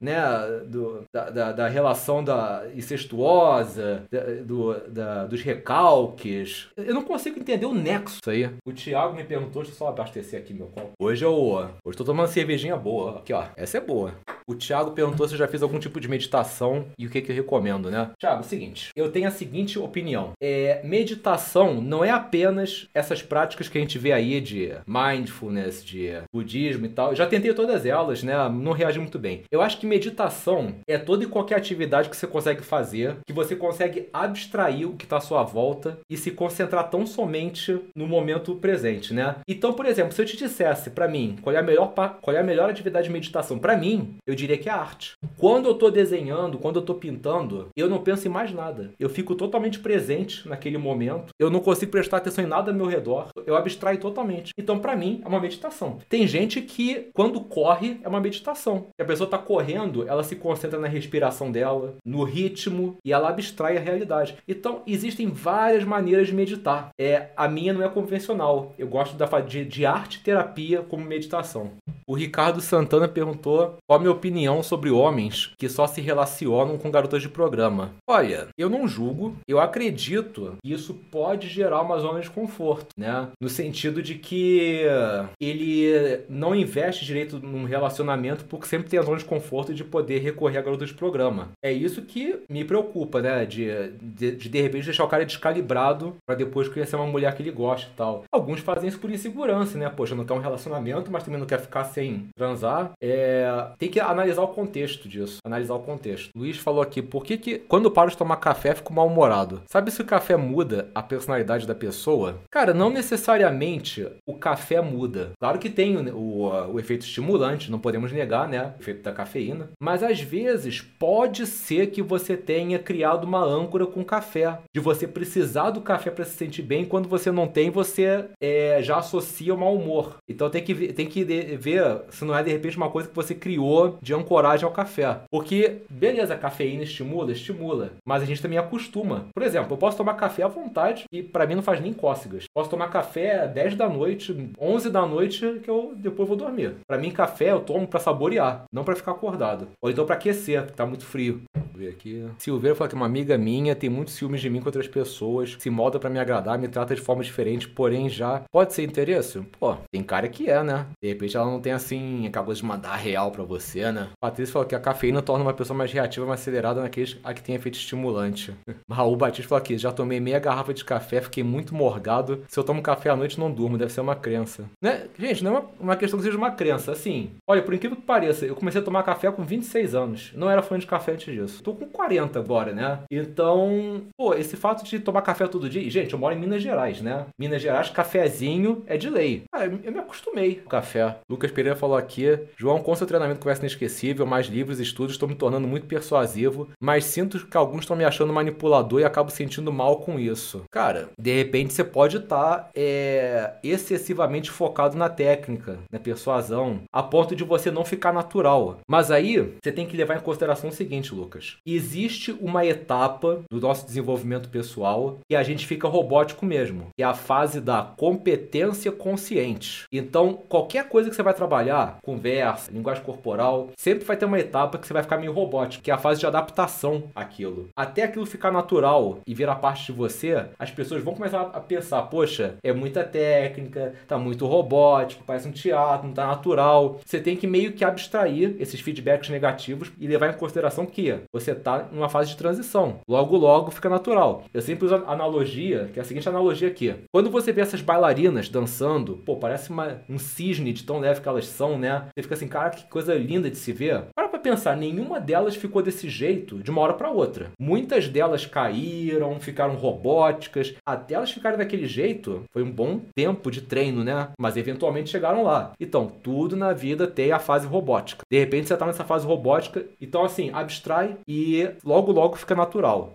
né, do, da, da, da relação da incestuosa, da, do, da, dos recalques? Eu não consigo entender o nexo aí. O Thiago me perguntou, deixa eu só abastecer aqui meu copo. Hoje eu, hoje tô tomando cervejinha boa. Aqui, ó. Essa é boa. O Thiago perguntou se eu já fiz algum tipo de meditação e o que, que eu recomendo, né? Thiago, é o seguinte, eu tenho a seguinte opinião. É, meditação não é apenas essas práticas que a gente vê aí de mindfulness, de budismo e tal. Eu já tentei todas elas, né? Não reagi muito bem. Eu acho que meditação é toda e qualquer atividade que você consegue fazer, que você consegue abstrair o que está à sua volta e se concentrar tão somente no momento presente, né? Então, por exemplo, se eu te dissesse para mim qual é a melhor, qual é a melhor atividade de meditação para mim, eu diria que é arte. Quando eu tô desenhando, quando eu tô pintando, eu não penso em mais nada. Eu fico totalmente presente naquele momento. Eu não consigo prestar atenção em nada ao meu redor. Eu abstraio totalmente. Então, para mim, é uma meditação. Tem gente que, quando corre, é uma meditação. a pessoa tá correndo, ela se concentra na respiração dela, no ritmo, e ela abstrai a realidade. Então, existem várias maneiras de meditar. É, a minha não é convencional. Eu gosto da, de, de arte terapia como meditação. O Ricardo Santana perguntou qual a minha opinião sobre homens que só se relacionam com garotas de programa. Olha, eu não julgo, eu acredito que isso pode gerar uma zona de conforto, né? No sentido de que ele não investe direito num relacionamento porque sempre tem a zona de conforto de poder recorrer a garotas de programa. É isso que me preocupa, né? De de, de, de repente deixar o cara descalibrado para depois conhecer uma mulher que ele gosta e tal. Alguns fazem isso por insegurança, né? Poxa, não quer um relacionamento, mas também não quer ficar sem transar, é, tem que analisar o contexto disso. Analisar o contexto. Luiz falou aqui, por que, que quando eu paro de tomar café fico mal-humorado? Sabe se o café muda a personalidade da pessoa? Cara, não necessariamente o café muda. Claro que tem o, o, o efeito estimulante, não podemos negar, né? O efeito da cafeína. Mas às vezes pode ser que você tenha criado uma âncora com café. De você precisar do café para se sentir bem. Quando você não tem, você é, já associa o mau humor. Então tem que, tem que ver se não é de repente uma coisa que você criou de ancoragem ao café. Porque, beleza, cafeína estimula, estimula, mas a gente também acostuma. Por exemplo, eu posso tomar café à vontade e para mim não faz nem cócegas. Posso tomar café 10 da noite, 11 da noite que eu depois vou dormir. Para mim café eu tomo para saborear, não para ficar acordado. Ou então para aquecer, porque tá muito frio. Ver aqui. Silveira falou que uma amiga minha tem muitos ciúmes de mim com outras pessoas, se molda para me agradar, me trata de forma diferente, porém já pode ser interesse? Pô, tem cara que é, né? De repente ela não tem assim, coisa de mandar real para você, né? Patrícia falou que a cafeína torna uma pessoa mais reativa, mais acelerada naqueles a que tem efeito estimulante. Raul Batista falou aqui, já tomei meia garrafa de café, fiquei muito morgado. Se eu tomo café à noite, não durmo, deve ser uma crença. Né? Gente, não é uma, uma questão que seja uma crença. Assim, olha, por incrível que pareça, eu comecei a tomar café com 26 anos. Não era fã de café antes disso. Tô com 40 agora, né? Então, pô, esse fato de tomar café todo dia. Gente, eu moro em Minas Gerais, né? Minas Gerais, cafezinho é de lei. Ah, eu, me acostumei com café. Lucas Pereira falou aqui: João, com seu treinamento conversa inesquecível, mais livros estudos, estou me tornando muito persuasivo, mas sinto que alguns estão me achando manipulador e acabo sentindo mal com isso. Cara, de repente você pode estar tá, é, excessivamente focado na técnica, na persuasão, a ponto de você não ficar natural. Mas aí você tem que levar em consideração o seguinte, Lucas: existe uma etapa do nosso desenvolvimento pessoal que a gente fica robótico mesmo, que é a fase da competência consciente. Então, qualquer coisa que você vai trabalhar, conversa, linguagem corporal, sempre vai ter uma etapa que você vai ficar meio robótico, que é a fase de adaptação àquilo. Até aquilo ficar natural e virar parte de você, as pessoas vão começar a pensar, poxa, é muita técnica, tá muito robótico, parece um teatro, não tá natural. Você tem que meio que abstrair esses feedbacks negativos e levar em consideração que você tá numa fase de transição. Logo, logo fica natural. Eu sempre uso a analogia, que é a seguinte analogia aqui. Quando você vê essas bailarinas dançando, pô, parece uma, um cisne de tão leve que elas são, né? Você fica assim, cara, que coisa linda de se vê, para pra pensar, nenhuma delas ficou desse jeito de uma hora para outra. Muitas delas caíram, ficaram robóticas, até elas ficarem daquele jeito, foi um bom tempo de treino, né? Mas eventualmente chegaram lá. Então, tudo na vida tem a fase robótica. De repente você tá nessa fase robótica, então assim, abstrai e logo logo fica natural.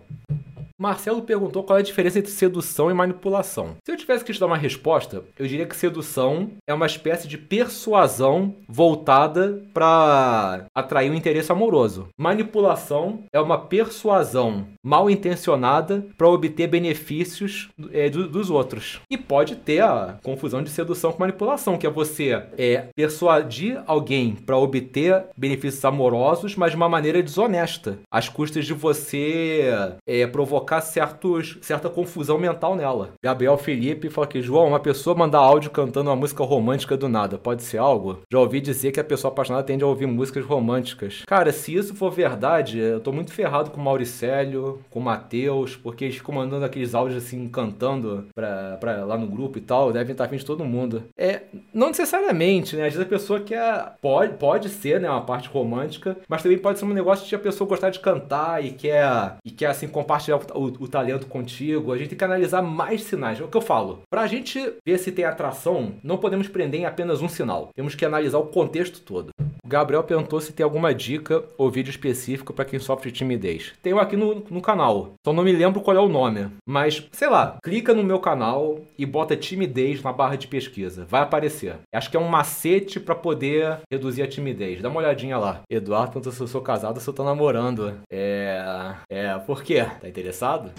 Marcelo perguntou qual é a diferença entre sedução e manipulação. Se eu tivesse que te dar uma resposta, eu diria que sedução é uma espécie de persuasão voltada para atrair um interesse amoroso. Manipulação é uma persuasão mal intencionada para obter benefícios é, do, dos outros. E pode ter a confusão de sedução com manipulação, que é você é, persuadir alguém para obter benefícios amorosos, mas de uma maneira desonesta, às custas de você é, provocar provocar certos, certa confusão mental nela. Gabriel Felipe falou aqui, João, uma pessoa mandar áudio cantando uma música romântica do nada, pode ser algo? Já ouvi dizer que a pessoa apaixonada tende a ouvir músicas românticas. Cara, se isso for verdade, eu tô muito ferrado com o Mauricélio, com o Matheus, porque eles ficam mandando aqueles áudios assim, cantando pra, pra, lá no grupo e tal, devem estar afim de todo mundo. É, não necessariamente, né? Às vezes a pessoa quer, pode, pode ser, né, uma parte romântica, mas também pode ser um negócio de a pessoa gostar de cantar e quer, e quer assim, compartilhar o, o, talento contigo, a gente tem que analisar mais sinais. É o que eu falo. Para a gente ver se tem atração, não podemos prender em apenas um sinal. Temos que analisar o contexto todo. Gabriel perguntou se tem alguma dica ou vídeo específico para quem sofre de timidez. Tenho aqui no, no canal, só não me lembro qual é o nome. Mas, sei lá, clica no meu canal e bota timidez na barra de pesquisa. Vai aparecer. Acho que é um macete para poder reduzir a timidez. Dá uma olhadinha lá. Eduardo perguntou se eu sou casado ou se eu tô namorando. É. É, por quê? Tá interessado?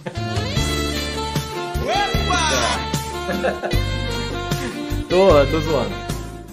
Opa! tô, tô zoando.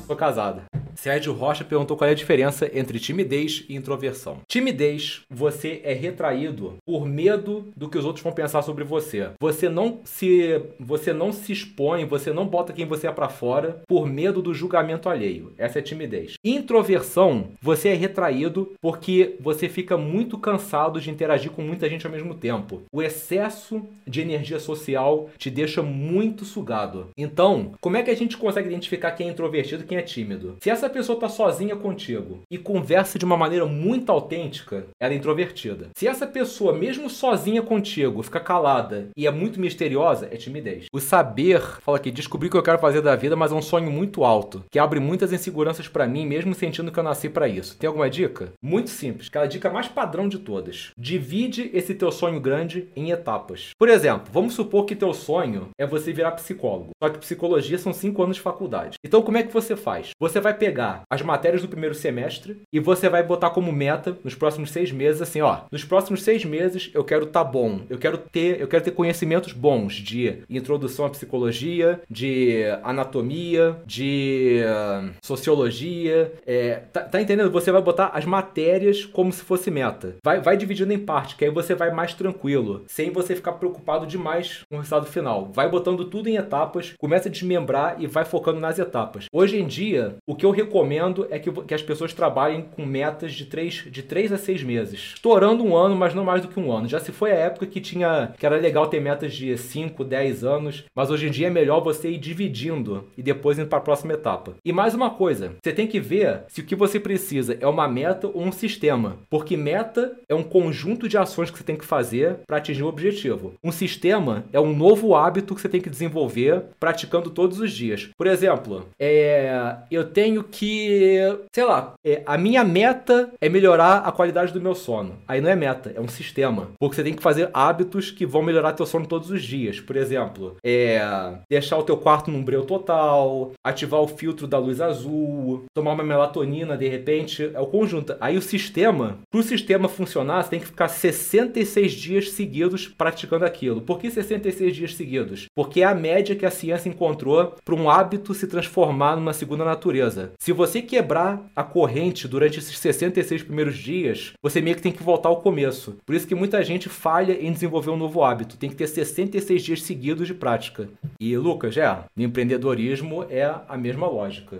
Tô casado. Sérgio Rocha perguntou qual é a diferença entre timidez e introversão. Timidez, você é retraído por medo do que os outros vão pensar sobre você. Você não se você não se expõe, você não bota quem você é para fora por medo do julgamento alheio. Essa é timidez. Introversão, você é retraído porque você fica muito cansado de interagir com muita gente ao mesmo tempo. O excesso de energia social te deixa muito sugado. Então, como é que a gente consegue identificar quem é introvertido e quem é tímido? Se essa pessoa está sozinha contigo e conversa de uma maneira muito autêntica, ela é introvertida. Se essa pessoa, mesmo sozinha contigo, fica calada e é muito misteriosa, é timidez. O saber, fala aqui, descobri o que eu quero fazer da vida, mas é um sonho muito alto, que abre muitas inseguranças para mim, mesmo sentindo que eu nasci para isso. Tem alguma dica? Muito simples, aquela dica mais padrão de todas. Divide esse teu sonho grande em etapas. Por exemplo, vamos supor que teu sonho é você virar psicólogo. Só que psicologia são 5 anos de faculdade. Então como é que você faz? Você vai pegar pegar as matérias do primeiro semestre e você vai botar como meta nos próximos seis meses assim, ó, nos próximos seis meses eu quero tá bom, eu quero ter, eu quero ter conhecimentos bons de introdução à psicologia, de anatomia, de uh, sociologia, é, tá, tá, entendendo? Você vai botar as matérias como se fosse meta. Vai, vai dividindo em parte, que aí você vai mais tranquilo, sem você ficar preocupado demais com o resultado final. Vai botando tudo em etapas, começa a desmembrar e vai focando nas etapas. Hoje em dia, o que eu recomendo é que, que as pessoas trabalhem com metas de 3, de 3 a 6 meses. Estourando um ano, mas não mais do que um ano. Já se foi a época que tinha que era legal ter metas de 5, 10 anos, mas hoje em dia é melhor você ir dividindo e depois indo para a próxima etapa. E mais uma coisa, você tem que ver se o que você precisa é uma meta ou um sistema, porque meta é um conjunto de ações que você tem que fazer para atingir o um objetivo. Um sistema é um novo hábito que você tem que desenvolver praticando todos os dias. Por exemplo, é, eu tenho que sei lá, é, a minha meta é melhorar a qualidade do meu sono. Aí não é meta, é um sistema. Porque você tem que fazer hábitos que vão melhorar teu sono todos os dias. Por exemplo, é deixar o teu quarto num breu total, ativar o filtro da luz azul, tomar uma melatonina de repente, é o conjunto. Aí o sistema, pro sistema funcionar, você tem que ficar 66 dias seguidos praticando aquilo. Por que 66 dias seguidos? Porque é a média que a ciência encontrou para um hábito se transformar numa segunda natureza. Se você quebrar a corrente durante esses 66 primeiros dias, você meio que tem que voltar ao começo. Por isso que muita gente falha em desenvolver um novo hábito. Tem que ter 66 dias seguidos de prática. E, Lucas, é, no empreendedorismo é a mesma lógica.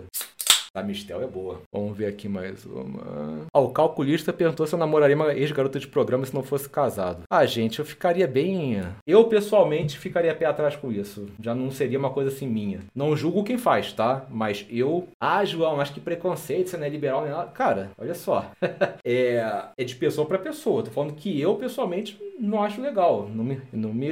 A Mistel é boa. Vamos ver aqui mais uma. Ah, o calculista perguntou se eu namoraria uma ex-garota de programa se não fosse casado. Ah, gente, eu ficaria bem. Eu, pessoalmente, ficaria pé atrás com isso. Já não seria uma coisa assim minha. Não julgo quem faz, tá? Mas eu. Ah, João, mas que preconceito, você não é liberal nem nada. Cara, olha só. é, é de pessoa para pessoa. Tô falando que eu, pessoalmente, não acho legal. Não me, não me,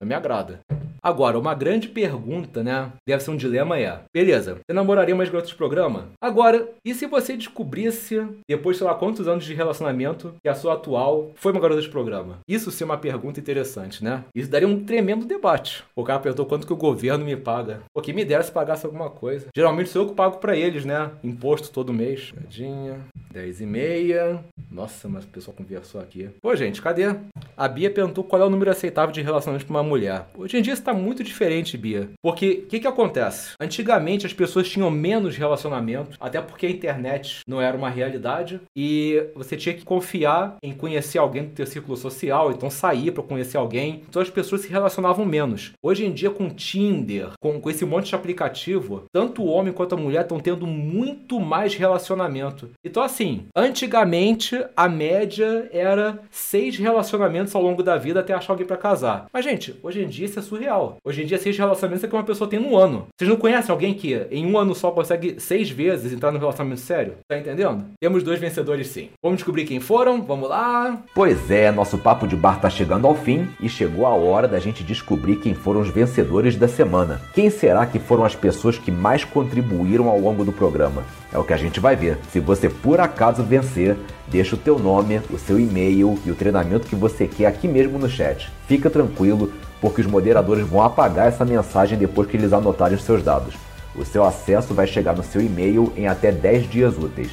não me agrada. Agora, uma grande pergunta, né? Deve ser um dilema é: beleza, você namoraria mais garotas de programa? Agora, e se você descobrisse, depois, sei lá, quantos anos de relacionamento, que a sua atual foi uma garota de programa? Isso sim é uma pergunta interessante, né? Isso daria um tremendo debate. O cara perguntou quanto que o governo me paga. Pô, que me dera se pagasse alguma coisa. Geralmente sou eu que pago pra eles, né? Imposto todo mês. Tadinha. 10 e meia. Nossa, mas o pessoal conversou aqui. Pô, gente, cadê? A Bia perguntou qual é o número aceitável de relacionamento com uma mulher. Hoje em dia está muito diferente, Bia. Porque o que, que acontece? Antigamente as pessoas tinham menos relacionamento, até porque a internet não era uma realidade e você tinha que confiar em conhecer alguém do teu círculo social, então sair para conhecer alguém. Então as pessoas se relacionavam menos. Hoje em dia com Tinder, com, com esse monte de aplicativo, tanto o homem quanto a mulher estão tendo muito mais relacionamento. Então assim, antigamente a média era seis relacionamentos ao longo da vida até achar alguém para casar. Mas gente, hoje em dia isso é surreal. Hoje em dia, seis relacionamentos é que uma pessoa tem no ano. Vocês não conhecem alguém que em um ano só consegue seis vezes entrar num relacionamento sério? Tá entendendo? Temos dois vencedores sim. Vamos descobrir quem foram? Vamos lá. Pois é, nosso papo de bar tá chegando ao fim e chegou a hora da gente descobrir quem foram os vencedores da semana. Quem será que foram as pessoas que mais contribuíram ao longo do programa? É o que a gente vai ver. Se você por acaso vencer, deixa o teu nome, o seu e-mail e o treinamento que você quer aqui mesmo no chat. Fica tranquilo, porque os moderadores vão apagar essa mensagem depois que eles anotarem os seus dados. O seu acesso vai chegar no seu e-mail em até 10 dias úteis.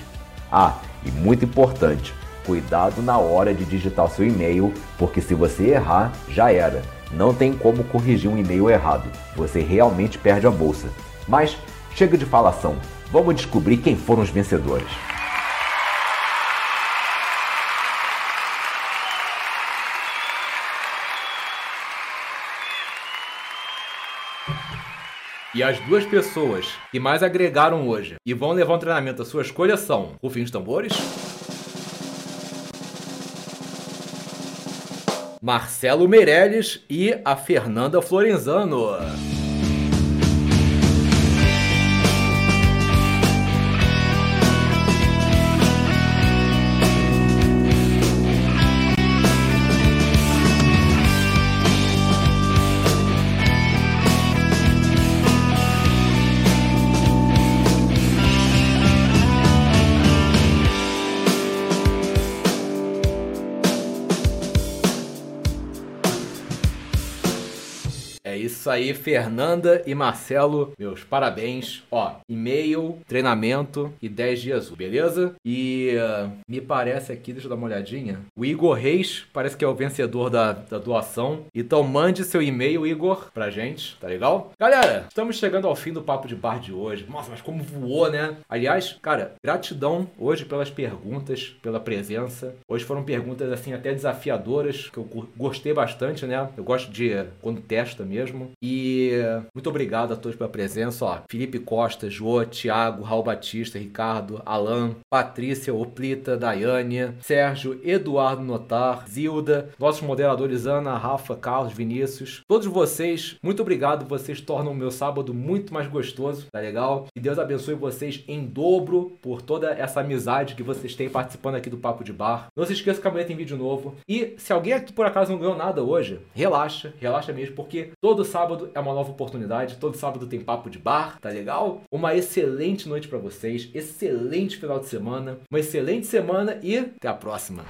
Ah, e muito importante, cuidado na hora de digitar o seu e-mail, porque se você errar, já era. Não tem como corrigir um e-mail errado. Você realmente perde a bolsa. Mas chega de falação. Vamos descobrir quem foram os vencedores. E as duas pessoas que mais agregaram hoje e vão levar um treinamento à sua escolha são o Fim de Tambores, Marcelo Meirelles e a Fernanda Florenzano. Isso aí, Fernanda e Marcelo, meus parabéns. Ó, e-mail, treinamento e 10 dias, beleza? E uh, me parece aqui, deixa eu dar uma olhadinha. O Igor Reis parece que é o vencedor da, da doação. Então mande seu e-mail, Igor, pra gente, tá legal? Galera, estamos chegando ao fim do Papo de Bar de hoje. Nossa, mas como voou, né? Aliás, cara, gratidão hoje pelas perguntas, pela presença. Hoje foram perguntas, assim, até desafiadoras, que eu gostei bastante, né? Eu gosto de quando testa mesmo. E muito obrigado a todos pela presença. Ó, Felipe Costa, Jô, Thiago, Raul Batista, Ricardo, Alan, Patrícia, Oplita, Daiane, Sérgio, Eduardo Notar, Zilda, nossos moderadores Ana, Rafa, Carlos, Vinícius. Todos vocês, muito obrigado. Vocês tornam o meu sábado muito mais gostoso, tá legal? Que Deus abençoe vocês em dobro por toda essa amizade que vocês têm participando aqui do Papo de Bar. Não se esqueça que amanhã tem vídeo novo. E se alguém aqui por acaso não ganhou nada hoje, relaxa, relaxa mesmo, porque todo sábado sábado é uma nova oportunidade. Todo sábado tem papo de bar, tá legal? Uma excelente noite para vocês, excelente final de semana, uma excelente semana e até a próxima.